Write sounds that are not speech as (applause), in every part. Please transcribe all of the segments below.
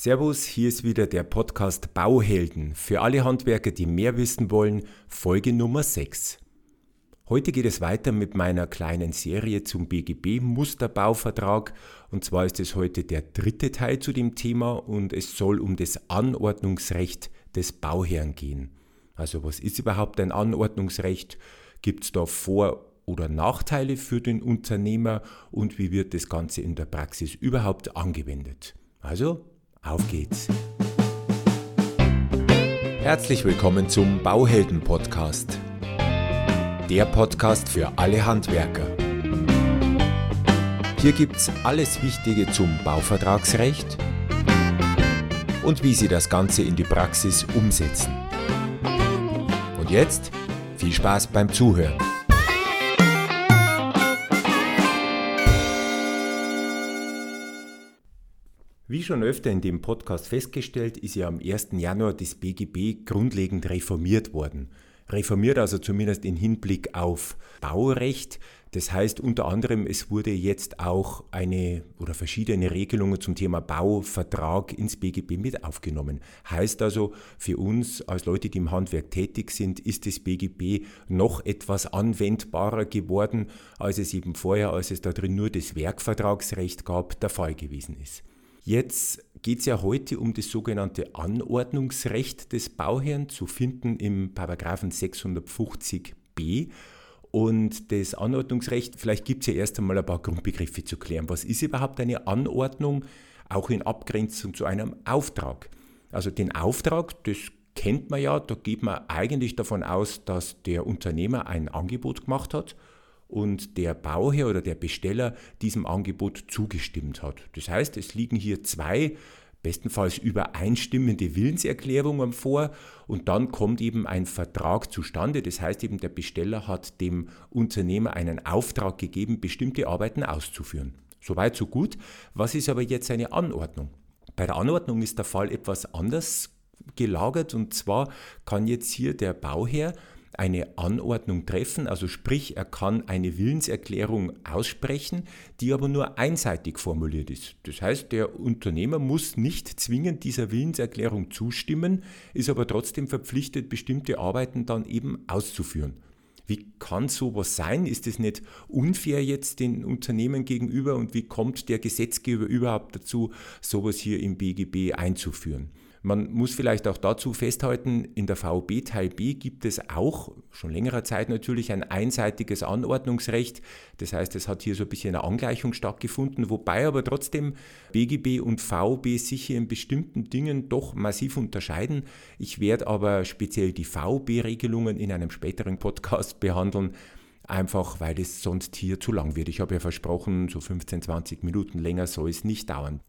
Servus, hier ist wieder der Podcast Bauhelden für alle Handwerker, die mehr wissen wollen, Folge Nummer 6. Heute geht es weiter mit meiner kleinen Serie zum BGB Musterbauvertrag und zwar ist es heute der dritte Teil zu dem Thema und es soll um das Anordnungsrecht des Bauherrn gehen. Also was ist überhaupt ein Anordnungsrecht? Gibt es da Vor- oder Nachteile für den Unternehmer und wie wird das Ganze in der Praxis überhaupt angewendet? Also auf geht's! Herzlich willkommen zum Bauhelden Podcast. Der Podcast für alle Handwerker. Hier gibt's alles Wichtige zum Bauvertragsrecht und wie Sie das Ganze in die Praxis umsetzen. Und jetzt viel Spaß beim Zuhören. Schon öfter in dem Podcast festgestellt, ist ja am 1. Januar das BGB grundlegend reformiert worden. Reformiert also zumindest in Hinblick auf Baurecht. Das heißt unter anderem, es wurde jetzt auch eine oder verschiedene Regelungen zum Thema Bauvertrag ins BGB mit aufgenommen. Heißt also für uns als Leute, die im Handwerk tätig sind, ist das BGB noch etwas anwendbarer geworden, als es eben vorher, als es da drin nur das Werkvertragsrecht gab, der Fall gewesen ist. Jetzt geht es ja heute um das sogenannte Anordnungsrecht des Bauherrn, zu finden im Paragraphen 650b. Und das Anordnungsrecht, vielleicht gibt es ja erst einmal ein paar Grundbegriffe zu klären. Was ist überhaupt eine Anordnung, auch in Abgrenzung zu einem Auftrag? Also den Auftrag, das kennt man ja, da geht man eigentlich davon aus, dass der Unternehmer ein Angebot gemacht hat und der Bauherr oder der Besteller diesem Angebot zugestimmt hat. Das heißt, es liegen hier zwei bestenfalls übereinstimmende Willenserklärungen vor und dann kommt eben ein Vertrag zustande. Das heißt eben, der Besteller hat dem Unternehmer einen Auftrag gegeben, bestimmte Arbeiten auszuführen. Soweit, so gut. Was ist aber jetzt eine Anordnung? Bei der Anordnung ist der Fall etwas anders gelagert und zwar kann jetzt hier der Bauherr eine Anordnung treffen, also sprich, er kann eine Willenserklärung aussprechen, die aber nur einseitig formuliert ist. Das heißt, der Unternehmer muss nicht zwingend dieser Willenserklärung zustimmen, ist aber trotzdem verpflichtet, bestimmte Arbeiten dann eben auszuführen. Wie kann sowas sein? Ist es nicht unfair jetzt den Unternehmen gegenüber und wie kommt der Gesetzgeber überhaupt dazu, sowas hier im BGB einzuführen? Man muss vielleicht auch dazu festhalten, in der VOB Teil B gibt es auch schon längerer Zeit natürlich ein einseitiges Anordnungsrecht. Das heißt, es hat hier so ein bisschen eine Angleichung stattgefunden, wobei aber trotzdem BGB und VOB sich hier in bestimmten Dingen doch massiv unterscheiden. Ich werde aber speziell die VOB-Regelungen in einem späteren Podcast behandeln einfach weil es sonst hier zu lang wird. Ich habe ja versprochen, so 15, 20 Minuten länger soll es nicht dauern.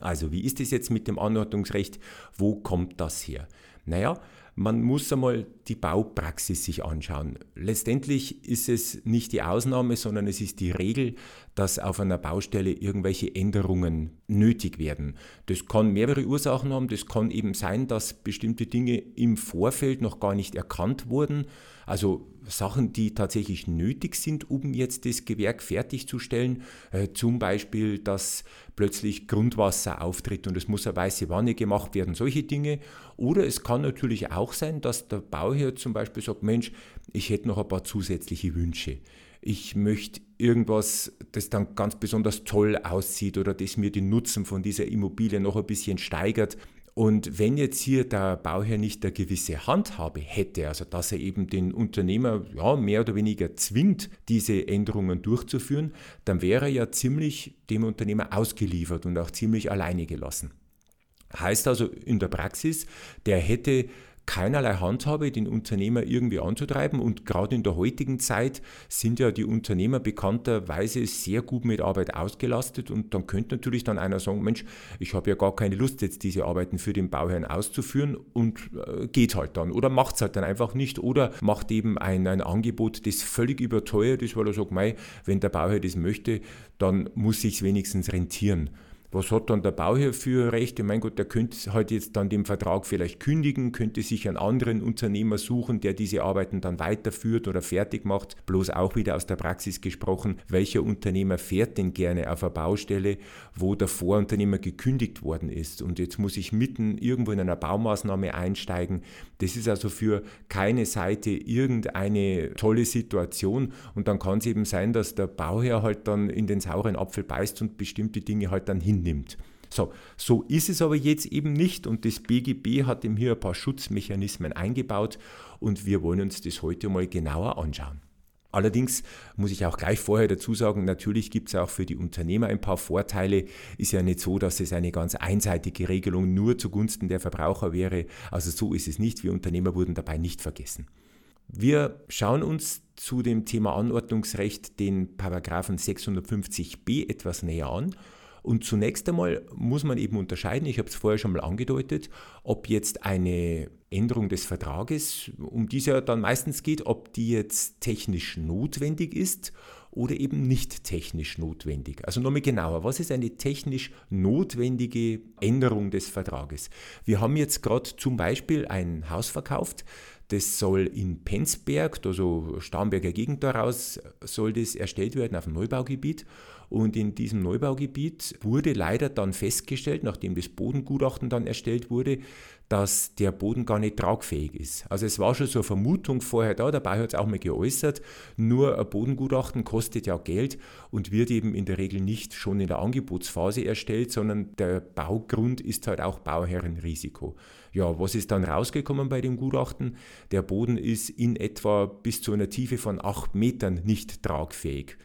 Also wie ist es jetzt mit dem Anordnungsrecht? Wo kommt das her? Naja, man muss einmal die Baupraxis sich anschauen. Letztendlich ist es nicht die Ausnahme, sondern es ist die Regel, dass auf einer Baustelle irgendwelche Änderungen nötig werden. Das kann mehrere Ursachen haben. Das kann eben sein, dass bestimmte Dinge im Vorfeld noch gar nicht erkannt wurden. Also Sachen, die tatsächlich nötig sind, um jetzt das Gewerk fertigzustellen. Äh, zum Beispiel, dass plötzlich Grundwasser auftritt und es muss eine weiße Wanne gemacht werden, solche Dinge. Oder es kann natürlich auch sein, dass der Bauherr zum Beispiel sagt, Mensch, ich hätte noch ein paar zusätzliche Wünsche. Ich möchte irgendwas, das dann ganz besonders toll aussieht oder das mir den Nutzen von dieser Immobilie noch ein bisschen steigert. Und wenn jetzt hier der Bauherr nicht eine gewisse Handhabe hätte, also dass er eben den Unternehmer ja, mehr oder weniger zwingt, diese Änderungen durchzuführen, dann wäre er ja ziemlich dem Unternehmer ausgeliefert und auch ziemlich alleine gelassen. Heißt also in der Praxis, der hätte keinerlei Handhabe, den Unternehmer irgendwie anzutreiben. Und gerade in der heutigen Zeit sind ja die Unternehmer bekannterweise sehr gut mit Arbeit ausgelastet. Und dann könnte natürlich dann einer sagen, Mensch, ich habe ja gar keine Lust, jetzt diese Arbeiten für den Bauherrn auszuführen und äh, geht halt dann. Oder macht es halt dann einfach nicht. Oder macht eben ein, ein Angebot, das völlig überteuert ist, weil er sagt, mei, wenn der Bauherr das möchte, dann muss sich wenigstens rentieren. Was hat dann der Bauherr für Rechte? Mein Gott, der könnte halt jetzt dann den Vertrag vielleicht kündigen, könnte sich einen anderen Unternehmer suchen, der diese Arbeiten dann weiterführt oder fertig macht. Bloß auch wieder aus der Praxis gesprochen, welcher Unternehmer fährt denn gerne auf eine Baustelle, wo der Vorunternehmer gekündigt worden ist und jetzt muss ich mitten irgendwo in einer Baumaßnahme einsteigen. Das ist also für keine Seite irgendeine tolle Situation und dann kann es eben sein, dass der Bauherr halt dann in den sauren Apfel beißt und bestimmte Dinge halt dann hin nimmt. So, so ist es aber jetzt eben nicht und das BGB hat ihm hier ein paar Schutzmechanismen eingebaut und wir wollen uns das heute mal genauer anschauen. Allerdings muss ich auch gleich vorher dazu sagen, natürlich gibt es auch für die Unternehmer ein paar Vorteile. Ist ja nicht so, dass es eine ganz einseitige Regelung nur zugunsten der Verbraucher wäre. Also so ist es nicht. Wir Unternehmer wurden dabei nicht vergessen. Wir schauen uns zu dem Thema Anordnungsrecht den Paragraphen 650b etwas näher an und zunächst einmal muss man eben unterscheiden, ich habe es vorher schon mal angedeutet, ob jetzt eine Änderung des Vertrages, um die es ja dann meistens geht, ob die jetzt technisch notwendig ist oder eben nicht technisch notwendig. Also nochmal genauer, was ist eine technisch notwendige Änderung des Vertrages? Wir haben jetzt gerade zum Beispiel ein Haus verkauft, das soll in Penzberg, also Starnberger Gegend daraus, soll das erstellt werden auf dem Neubaugebiet. Und in diesem Neubaugebiet wurde leider dann festgestellt, nachdem das Bodengutachten dann erstellt wurde, dass der Boden gar nicht tragfähig ist. Also es war schon so eine Vermutung vorher da, dabei hat es auch mal geäußert, nur ein Bodengutachten kostet ja Geld und wird eben in der Regel nicht schon in der Angebotsphase erstellt, sondern der Baugrund ist halt auch Bauherrenrisiko. Ja, was ist dann rausgekommen bei dem Gutachten? Der Boden ist in etwa bis zu einer Tiefe von 8 Metern nicht tragfähig.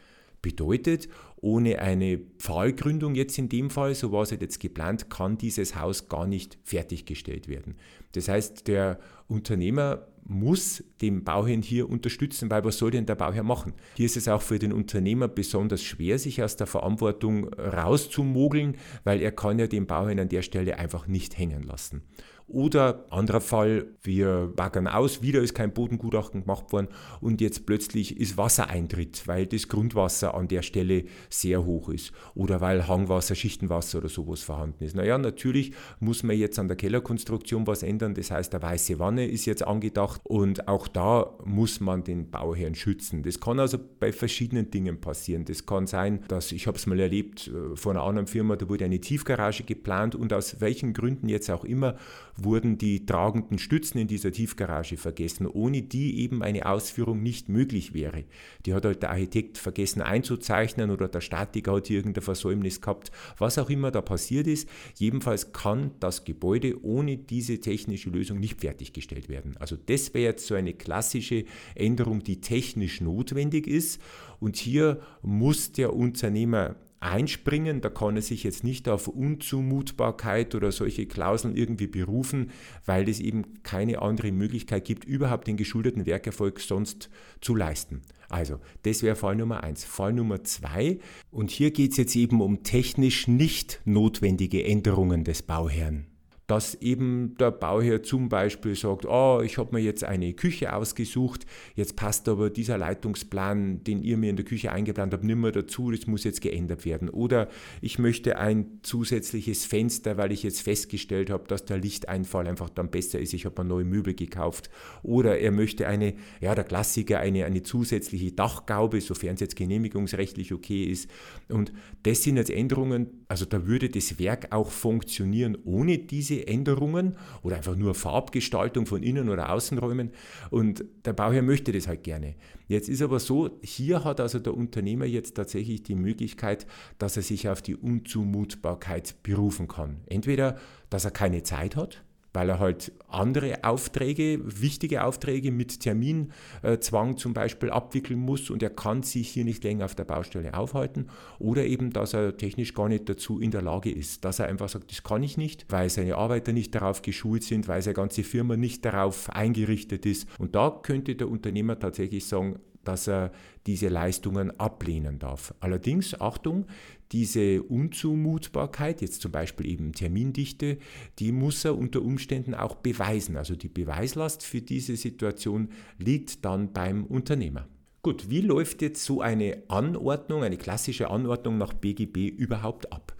Bedeutet, ohne eine Pfahlgründung jetzt in dem Fall, so war es halt jetzt geplant, kann dieses Haus gar nicht fertiggestellt werden. Das heißt, der Unternehmer muss den Bauherrn hier unterstützen, weil was soll denn der Bauherr machen? Hier ist es auch für den Unternehmer besonders schwer, sich aus der Verantwortung rauszumogeln, weil er kann ja den Bauherrn an der Stelle einfach nicht hängen lassen. Oder anderer Fall, wir baggern aus, wieder ist kein Bodengutachten gemacht worden und jetzt plötzlich ist Wassereintritt, weil das Grundwasser an der Stelle sehr hoch ist oder weil Hangwasser, Schichtenwasser oder sowas vorhanden ist. Naja, natürlich muss man jetzt an der Kellerkonstruktion was ändern, das heißt, eine weiße Wanne ist jetzt angedacht und auch da muss man den Bauherrn schützen. Das kann also bei verschiedenen Dingen passieren. Das kann sein, dass, ich habe es mal erlebt, äh, von einer anderen Firma, da wurde eine Tiefgarage geplant und aus welchen Gründen jetzt auch immer, wurden die tragenden Stützen in dieser Tiefgarage vergessen, ohne die eben eine Ausführung nicht möglich wäre. Die hat halt der Architekt vergessen einzuzeichnen oder der Statiker hat irgendein Versäumnis gehabt, was auch immer da passiert ist. Jedenfalls kann das Gebäude ohne diese technische Lösung nicht fertiggestellt werden. Also das wäre jetzt so eine klassische Änderung, die technisch notwendig ist. Und hier muss der Unternehmer einspringen. Da kann er sich jetzt nicht auf Unzumutbarkeit oder solche Klauseln irgendwie berufen, weil es eben keine andere Möglichkeit gibt, überhaupt den geschuldeten Werkerfolg sonst zu leisten. Also, das wäre Fall Nummer eins. Fall Nummer zwei, und hier geht es jetzt eben um technisch nicht notwendige Änderungen des Bauherrn dass eben der Bauherr zum Beispiel sagt, oh, ich habe mir jetzt eine Küche ausgesucht, jetzt passt aber dieser Leitungsplan, den ihr mir in der Küche eingeplant habt, nicht mehr dazu, das muss jetzt geändert werden. Oder ich möchte ein zusätzliches Fenster, weil ich jetzt festgestellt habe, dass der Lichteinfall einfach dann besser ist, ich habe mir neue Möbel gekauft. Oder er möchte eine, ja der Klassiker, eine, eine zusätzliche Dachgaube, sofern es jetzt genehmigungsrechtlich okay ist. Und das sind jetzt Änderungen, also da würde das Werk auch funktionieren ohne diese Änderungen oder einfach nur Farbgestaltung von Innen- oder Außenräumen. Und der Bauherr möchte das halt gerne. Jetzt ist aber so, hier hat also der Unternehmer jetzt tatsächlich die Möglichkeit, dass er sich auf die Unzumutbarkeit berufen kann. Entweder, dass er keine Zeit hat, weil er halt andere Aufträge, wichtige Aufträge mit Terminzwang zum Beispiel abwickeln muss und er kann sich hier nicht länger auf der Baustelle aufhalten oder eben, dass er technisch gar nicht dazu in der Lage ist, dass er einfach sagt, das kann ich nicht, weil seine Arbeiter nicht darauf geschult sind, weil seine ganze Firma nicht darauf eingerichtet ist. Und da könnte der Unternehmer tatsächlich sagen, dass er diese Leistungen ablehnen darf. Allerdings, Achtung, diese Unzumutbarkeit, jetzt zum Beispiel eben Termindichte, die muss er unter Umständen auch beweisen. Also die Beweislast für diese Situation liegt dann beim Unternehmer. Gut, wie läuft jetzt so eine Anordnung, eine klassische Anordnung nach BGB überhaupt ab?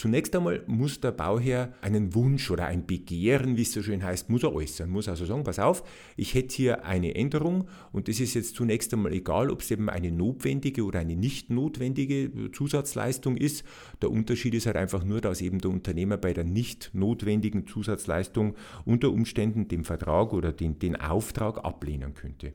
Zunächst einmal muss der Bauherr einen Wunsch oder ein Begehren, wie es so schön heißt, muss er äußern. Muss also sagen, pass auf, ich hätte hier eine Änderung und das ist jetzt zunächst einmal egal, ob es eben eine notwendige oder eine nicht notwendige Zusatzleistung ist. Der Unterschied ist halt einfach nur, dass eben der Unternehmer bei der nicht notwendigen Zusatzleistung unter Umständen den Vertrag oder den, den Auftrag ablehnen könnte.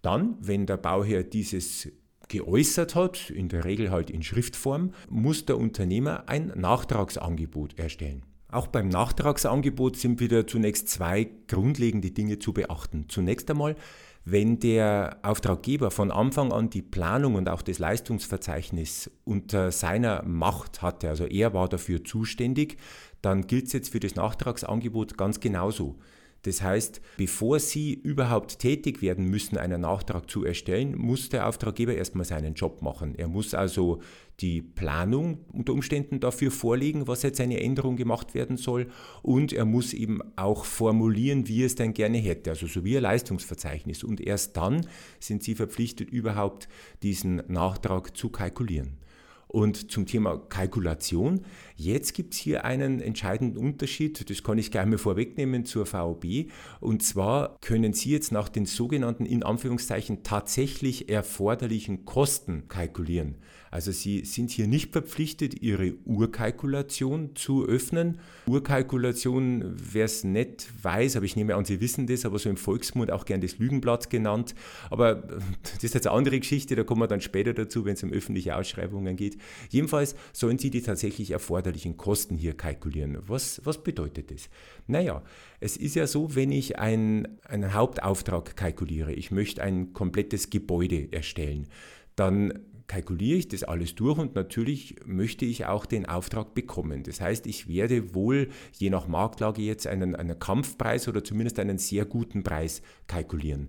Dann, wenn der Bauherr dieses geäußert hat, in der Regel halt in Schriftform, muss der Unternehmer ein Nachtragsangebot erstellen. Auch beim Nachtragsangebot sind wieder zunächst zwei grundlegende Dinge zu beachten. Zunächst einmal, wenn der Auftraggeber von Anfang an die Planung und auch das Leistungsverzeichnis unter seiner Macht hatte, also er war dafür zuständig, dann gilt es jetzt für das Nachtragsangebot ganz genauso. Das heißt, bevor Sie überhaupt tätig werden müssen, einen Nachtrag zu erstellen, muss der Auftraggeber erstmal seinen Job machen. Er muss also die Planung unter Umständen dafür vorlegen, was jetzt eine Änderung gemacht werden soll und er muss eben auch formulieren, wie er es denn gerne hätte, also so wie ein Leistungsverzeichnis. Und erst dann sind Sie verpflichtet, überhaupt diesen Nachtrag zu kalkulieren. Und zum Thema Kalkulation, jetzt gibt es hier einen entscheidenden Unterschied, das kann ich gleich mal vorwegnehmen zur VOB. Und zwar können Sie jetzt nach den sogenannten in Anführungszeichen tatsächlich erforderlichen Kosten kalkulieren. Also Sie sind hier nicht verpflichtet, Ihre Urkalkulation zu öffnen. Urkalkulation, wer es nicht weiß, aber ich nehme an, Sie wissen das, aber so im Volksmund auch gern das Lügenblatt genannt. Aber das ist jetzt eine andere Geschichte, da kommen wir dann später dazu, wenn es um öffentliche Ausschreibungen geht. Jedenfalls sollen Sie die tatsächlich erforderlichen Kosten hier kalkulieren. Was, was bedeutet das? Naja, es ist ja so, wenn ich ein, einen Hauptauftrag kalkuliere, ich möchte ein komplettes Gebäude erstellen, dann kalkuliere ich das alles durch und natürlich möchte ich auch den Auftrag bekommen. Das heißt, ich werde wohl je nach Marktlage jetzt einen, einen Kampfpreis oder zumindest einen sehr guten Preis kalkulieren.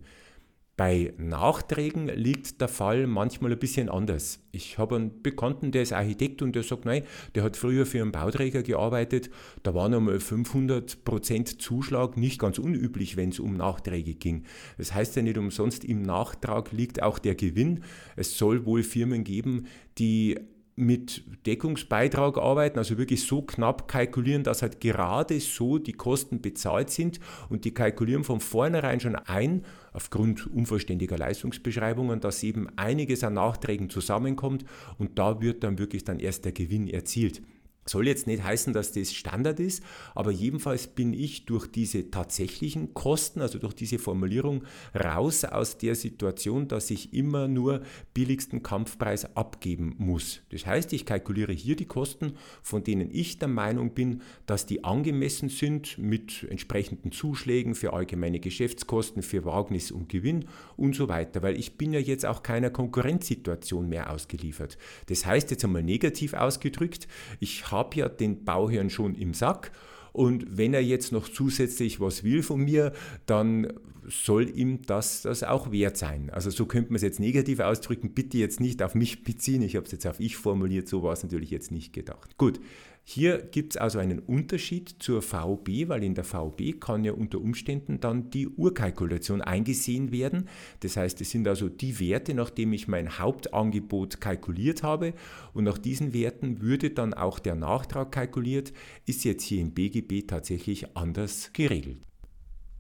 Bei Nachträgen liegt der Fall manchmal ein bisschen anders. Ich habe einen Bekannten, der ist Architekt und der sagt, nein, der hat früher für einen Bauträger gearbeitet, da war nochmal 500% Zuschlag nicht ganz unüblich, wenn es um Nachträge ging. Das heißt ja nicht umsonst, im Nachtrag liegt auch der Gewinn. Es soll wohl Firmen geben, die mit Deckungsbeitrag arbeiten, also wirklich so knapp kalkulieren, dass halt gerade so die Kosten bezahlt sind und die kalkulieren von vornherein schon ein, aufgrund unvollständiger Leistungsbeschreibungen, dass eben einiges an Nachträgen zusammenkommt und da wird dann wirklich dann erst der Gewinn erzielt. Soll jetzt nicht heißen, dass das Standard ist, aber jedenfalls bin ich durch diese tatsächlichen Kosten, also durch diese Formulierung, raus aus der Situation, dass ich immer nur billigsten Kampfpreis abgeben muss. Das heißt, ich kalkuliere hier die Kosten, von denen ich der Meinung bin, dass die angemessen sind mit entsprechenden Zuschlägen für allgemeine Geschäftskosten, für Wagnis und Gewinn und so weiter, weil ich bin ja jetzt auch keiner Konkurrenzsituation mehr ausgeliefert. Das heißt jetzt einmal negativ ausgedrückt, ich habe ja den Bauherrn schon im Sack. Und wenn er jetzt noch zusätzlich was will von mir, dann soll ihm das, das auch wert sein. Also so könnte man es jetzt negativ ausdrücken. Bitte jetzt nicht auf mich beziehen. Ich habe es jetzt auf ich formuliert. So war es natürlich jetzt nicht gedacht. Gut, hier gibt es also einen Unterschied zur VB, weil in der VB kann ja unter Umständen dann die Urkalkulation eingesehen werden. Das heißt, es sind also die Werte, nachdem ich mein Hauptangebot kalkuliert habe und nach diesen Werten würde dann auch der Nachtrag kalkuliert, ist jetzt hier im BGB tatsächlich anders geregelt.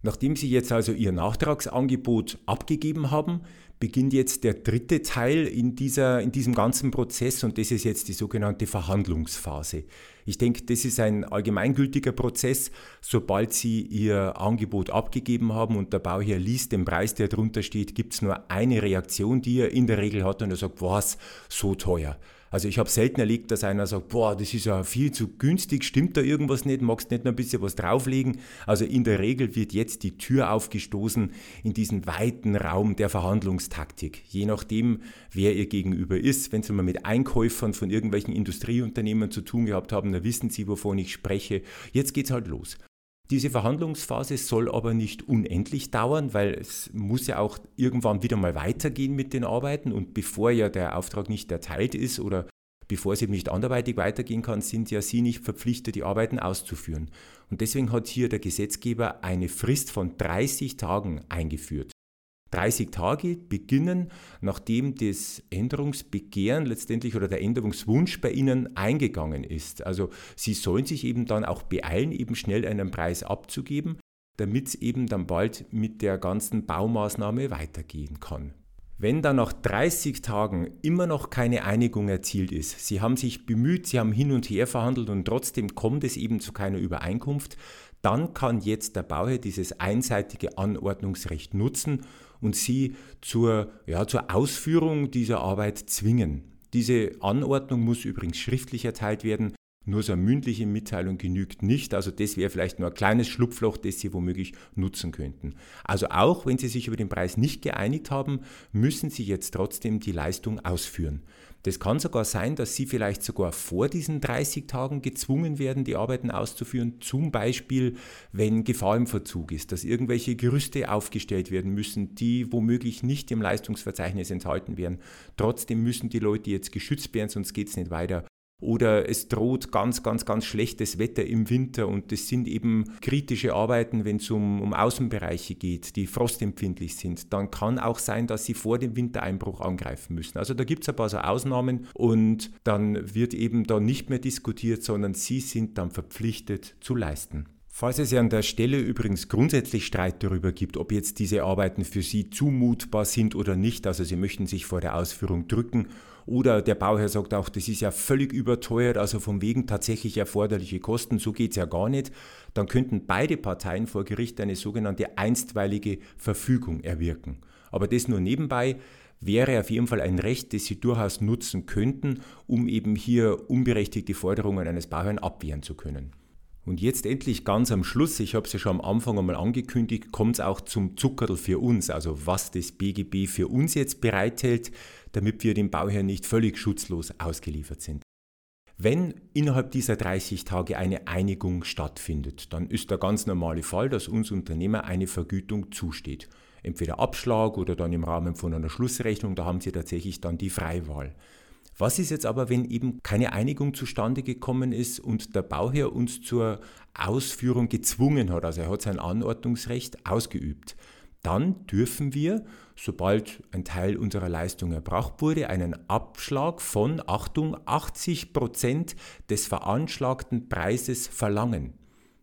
Nachdem Sie jetzt also Ihr Nachtragsangebot abgegeben haben, beginnt jetzt der dritte Teil in, dieser, in diesem ganzen Prozess und das ist jetzt die sogenannte Verhandlungsphase. Ich denke, das ist ein allgemeingültiger Prozess. Sobald Sie Ihr Angebot abgegeben haben und der Bauherr liest den Preis, der drunter steht, gibt es nur eine Reaktion, die er in der Regel hat und er sagt, was, so teuer. Also ich habe selten erlebt, dass einer sagt, boah, das ist ja viel zu günstig, stimmt da irgendwas nicht, magst nicht noch ein bisschen was drauflegen. Also in der Regel wird jetzt die Tür aufgestoßen in diesen weiten Raum der Verhandlungstaktik. Je nachdem, wer ihr gegenüber ist. Wenn Sie mal mit Einkäufern von irgendwelchen Industrieunternehmen zu tun gehabt haben, dann wissen Sie, wovon ich spreche. Jetzt geht's halt los. Diese Verhandlungsphase soll aber nicht unendlich dauern, weil es muss ja auch irgendwann wieder mal weitergehen mit den Arbeiten und bevor ja der Auftrag nicht erteilt ist oder bevor es eben nicht anderweitig weitergehen kann, sind ja Sie nicht verpflichtet, die Arbeiten auszuführen. Und deswegen hat hier der Gesetzgeber eine Frist von 30 Tagen eingeführt. 30 Tage beginnen, nachdem das Änderungsbegehren letztendlich oder der Änderungswunsch bei Ihnen eingegangen ist. Also Sie sollen sich eben dann auch beeilen, eben schnell einen Preis abzugeben, damit es eben dann bald mit der ganzen Baumaßnahme weitergehen kann. Wenn dann nach 30 Tagen immer noch keine Einigung erzielt ist, Sie haben sich bemüht, Sie haben hin und her verhandelt und trotzdem kommt es eben zu keiner Übereinkunft, dann kann jetzt der Bauherr dieses einseitige Anordnungsrecht nutzen und Sie zur, ja, zur Ausführung dieser Arbeit zwingen. Diese Anordnung muss übrigens schriftlich erteilt werden. Nur so eine mündliche Mitteilung genügt nicht. Also das wäre vielleicht nur ein kleines Schlupfloch, das Sie womöglich nutzen könnten. Also auch wenn Sie sich über den Preis nicht geeinigt haben, müssen Sie jetzt trotzdem die Leistung ausführen. Das kann sogar sein, dass Sie vielleicht sogar vor diesen 30 Tagen gezwungen werden, die Arbeiten auszuführen. Zum Beispiel, wenn Gefahr im Verzug ist, dass irgendwelche Gerüste aufgestellt werden müssen, die womöglich nicht im Leistungsverzeichnis enthalten werden. Trotzdem müssen die Leute jetzt geschützt werden, sonst geht es nicht weiter oder es droht ganz, ganz, ganz schlechtes Wetter im Winter und das sind eben kritische Arbeiten, wenn es um, um Außenbereiche geht, die frostempfindlich sind, dann kann auch sein, dass sie vor dem Wintereinbruch angreifen müssen. Also da gibt es ein paar so Ausnahmen und dann wird eben da nicht mehr diskutiert, sondern sie sind dann verpflichtet zu leisten. Falls es ja an der Stelle übrigens grundsätzlich Streit darüber gibt, ob jetzt diese Arbeiten für Sie zumutbar sind oder nicht, also Sie möchten sich vor der Ausführung drücken oder der Bauherr sagt auch, das ist ja völlig überteuert, also vom wegen tatsächlich erforderliche Kosten, so geht es ja gar nicht, dann könnten beide Parteien vor Gericht eine sogenannte einstweilige Verfügung erwirken. Aber das nur nebenbei wäre auf jeden Fall ein Recht, das Sie durchaus nutzen könnten, um eben hier unberechtigte Forderungen eines Bauherrn abwehren zu können. Und jetzt endlich ganz am Schluss, ich habe es ja schon am Anfang einmal angekündigt, kommt es auch zum Zuckerl für uns, also was das BGB für uns jetzt bereithält, damit wir dem Bauherrn nicht völlig schutzlos ausgeliefert sind. Wenn innerhalb dieser 30 Tage eine Einigung stattfindet, dann ist der ganz normale Fall, dass uns Unternehmer eine Vergütung zusteht. Entweder Abschlag oder dann im Rahmen von einer Schlussrechnung, da haben Sie tatsächlich dann die Freiwahl. Was ist jetzt aber, wenn eben keine Einigung zustande gekommen ist und der Bauherr uns zur Ausführung gezwungen hat, also er hat sein Anordnungsrecht ausgeübt? Dann dürfen wir, sobald ein Teil unserer Leistung erbracht wurde, einen Abschlag von, Achtung, 80 Prozent des veranschlagten Preises verlangen.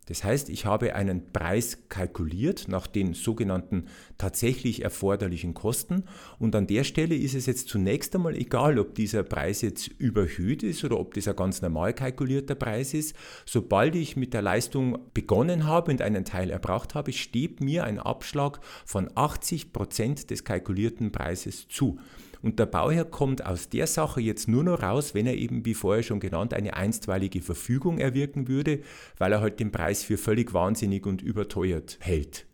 Das heißt, ich habe einen Preis kalkuliert nach den sogenannten tatsächlich erforderlichen Kosten und an der Stelle ist es jetzt zunächst einmal egal, ob dieser Preis jetzt überhöht ist oder ob das ein ganz normal kalkulierter Preis ist. Sobald ich mit der Leistung begonnen habe und einen Teil erbracht habe, steht mir ein Abschlag von 80 Prozent des kalkulierten Preises zu. Und der Bauherr kommt aus der Sache jetzt nur noch raus, wenn er eben, wie vorher schon genannt, eine einstweilige Verfügung erwirken würde, weil er halt den Preis für völlig wahnsinnig und überteuert hält.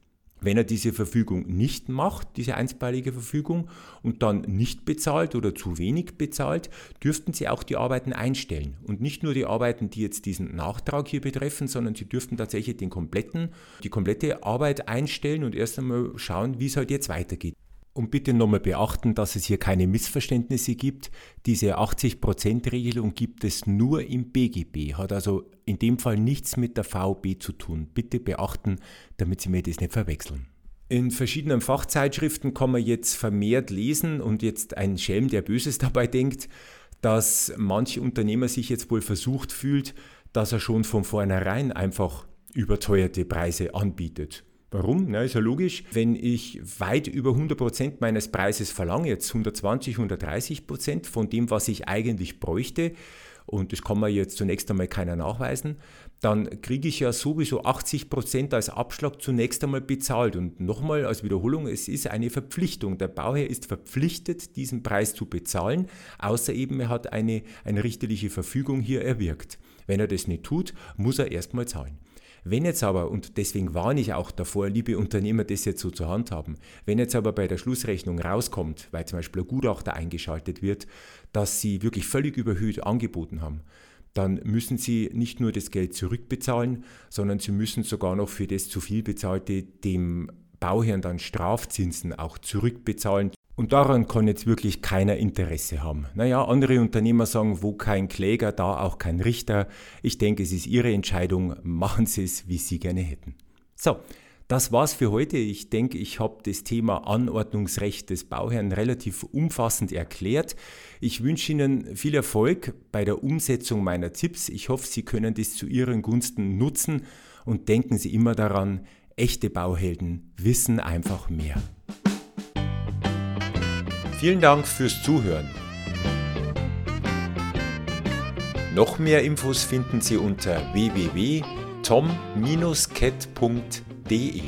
Wenn er diese Verfügung nicht macht, diese einstweilige Verfügung, und dann nicht bezahlt oder zu wenig bezahlt, dürften Sie auch die Arbeiten einstellen. Und nicht nur die Arbeiten, die jetzt diesen Nachtrag hier betreffen, sondern Sie dürften tatsächlich den kompletten, die komplette Arbeit einstellen und erst einmal schauen, wie es halt jetzt weitergeht. Und bitte nochmal beachten, dass es hier keine Missverständnisse gibt. Diese 80%-Regelung gibt es nur im BGB, hat also in dem Fall nichts mit der VB zu tun. Bitte beachten, damit Sie mir das nicht verwechseln. In verschiedenen Fachzeitschriften kann man jetzt vermehrt lesen und jetzt ein Schelm, der Böses (laughs) dabei denkt, dass manche Unternehmer sich jetzt wohl versucht fühlt, dass er schon von vornherein einfach überteuerte Preise anbietet. Warum? Na, ist ja logisch. Wenn ich weit über 100% meines Preises verlange, jetzt 120, 130% von dem, was ich eigentlich bräuchte, und das kann man jetzt zunächst einmal keiner nachweisen, dann kriege ich ja sowieso 80% als Abschlag zunächst einmal bezahlt. Und nochmal als Wiederholung, es ist eine Verpflichtung. Der Bauherr ist verpflichtet, diesen Preis zu bezahlen, außer eben er hat eine, eine richterliche Verfügung hier erwirkt. Wenn er das nicht tut, muss er erstmal zahlen. Wenn jetzt aber, und deswegen warne ich auch davor, liebe Unternehmer, das jetzt so zur Hand haben, wenn jetzt aber bei der Schlussrechnung rauskommt, weil zum Beispiel ein Gutachter eingeschaltet wird, dass sie wirklich völlig überhöht angeboten haben, dann müssen Sie nicht nur das Geld zurückbezahlen, sondern Sie müssen sogar noch für das zu viel bezahlte dem Bauherrn dann Strafzinsen auch zurückbezahlen. Und daran kann jetzt wirklich keiner Interesse haben. Naja, andere Unternehmer sagen, wo kein Kläger, da auch kein Richter. Ich denke, es ist Ihre Entscheidung. Machen Sie es, wie Sie gerne hätten. So, Das war's für heute. Ich denke, ich habe das Thema Anordnungsrecht des Bauherrn relativ umfassend erklärt. Ich wünsche Ihnen viel Erfolg bei der Umsetzung meiner Tipps. Ich hoffe, Sie können das zu Ihren Gunsten nutzen und denken Sie immer daran, echte Bauhelden wissen einfach mehr. Vielen Dank fürs Zuhören. Noch mehr Infos finden Sie unter www.tom-cat.de.